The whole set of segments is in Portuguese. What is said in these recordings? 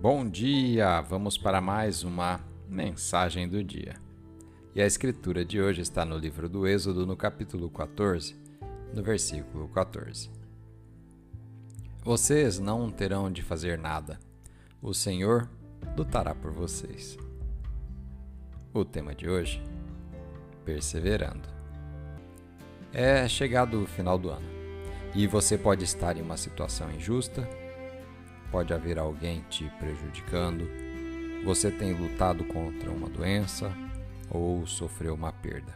Bom dia! Vamos para mais uma mensagem do dia. E a escritura de hoje está no livro do Êxodo, no capítulo 14, no versículo 14. Vocês não terão de fazer nada, o Senhor lutará por vocês. O tema de hoje: Perseverando. É chegado o final do ano e você pode estar em uma situação injusta pode haver alguém te prejudicando, você tem lutado contra uma doença ou sofreu uma perda.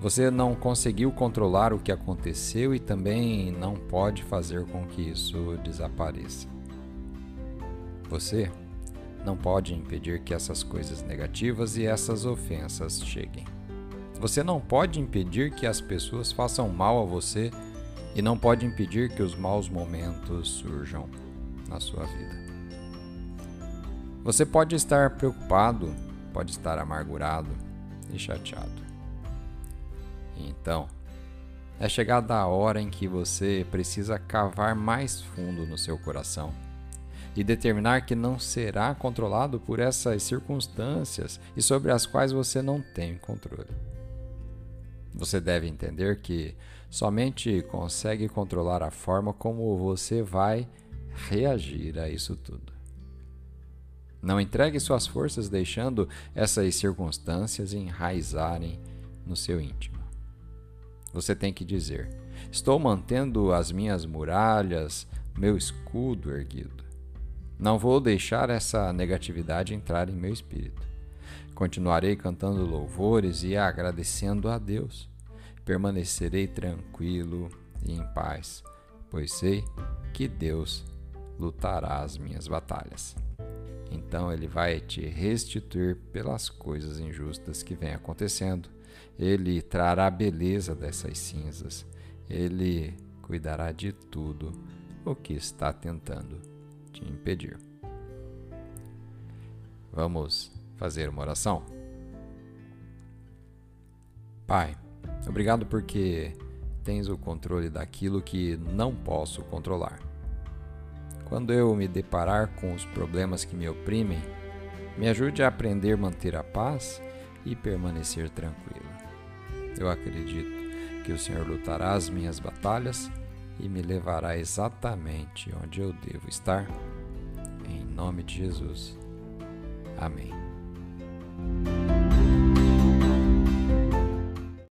Você não conseguiu controlar o que aconteceu e também não pode fazer com que isso desapareça. Você não pode impedir que essas coisas negativas e essas ofensas cheguem. Você não pode impedir que as pessoas façam mal a você e não pode impedir que os maus momentos surjam na sua vida. Você pode estar preocupado, pode estar amargurado e chateado. Então, é chegada a hora em que você precisa cavar mais fundo no seu coração e determinar que não será controlado por essas circunstâncias e sobre as quais você não tem controle. Você deve entender que somente consegue controlar a forma como você vai reagir a isso tudo. Não entregue suas forças deixando essas circunstâncias enraizarem no seu íntimo. Você tem que dizer: Estou mantendo as minhas muralhas, meu escudo erguido. Não vou deixar essa negatividade entrar em meu espírito. Continuarei cantando louvores e agradecendo a Deus. Permanecerei tranquilo e em paz, pois sei que Deus lutará as minhas batalhas. Então ele vai te restituir pelas coisas injustas que vêm acontecendo. Ele trará a beleza dessas cinzas. Ele cuidará de tudo o que está tentando te impedir. Vamos fazer uma oração? Pai, obrigado porque tens o controle daquilo que não posso controlar. Quando eu me deparar com os problemas que me oprimem, me ajude a aprender a manter a paz e permanecer tranquilo. Eu acredito que o Senhor lutará as minhas batalhas e me levará exatamente onde eu devo estar. Em nome de Jesus. Amém.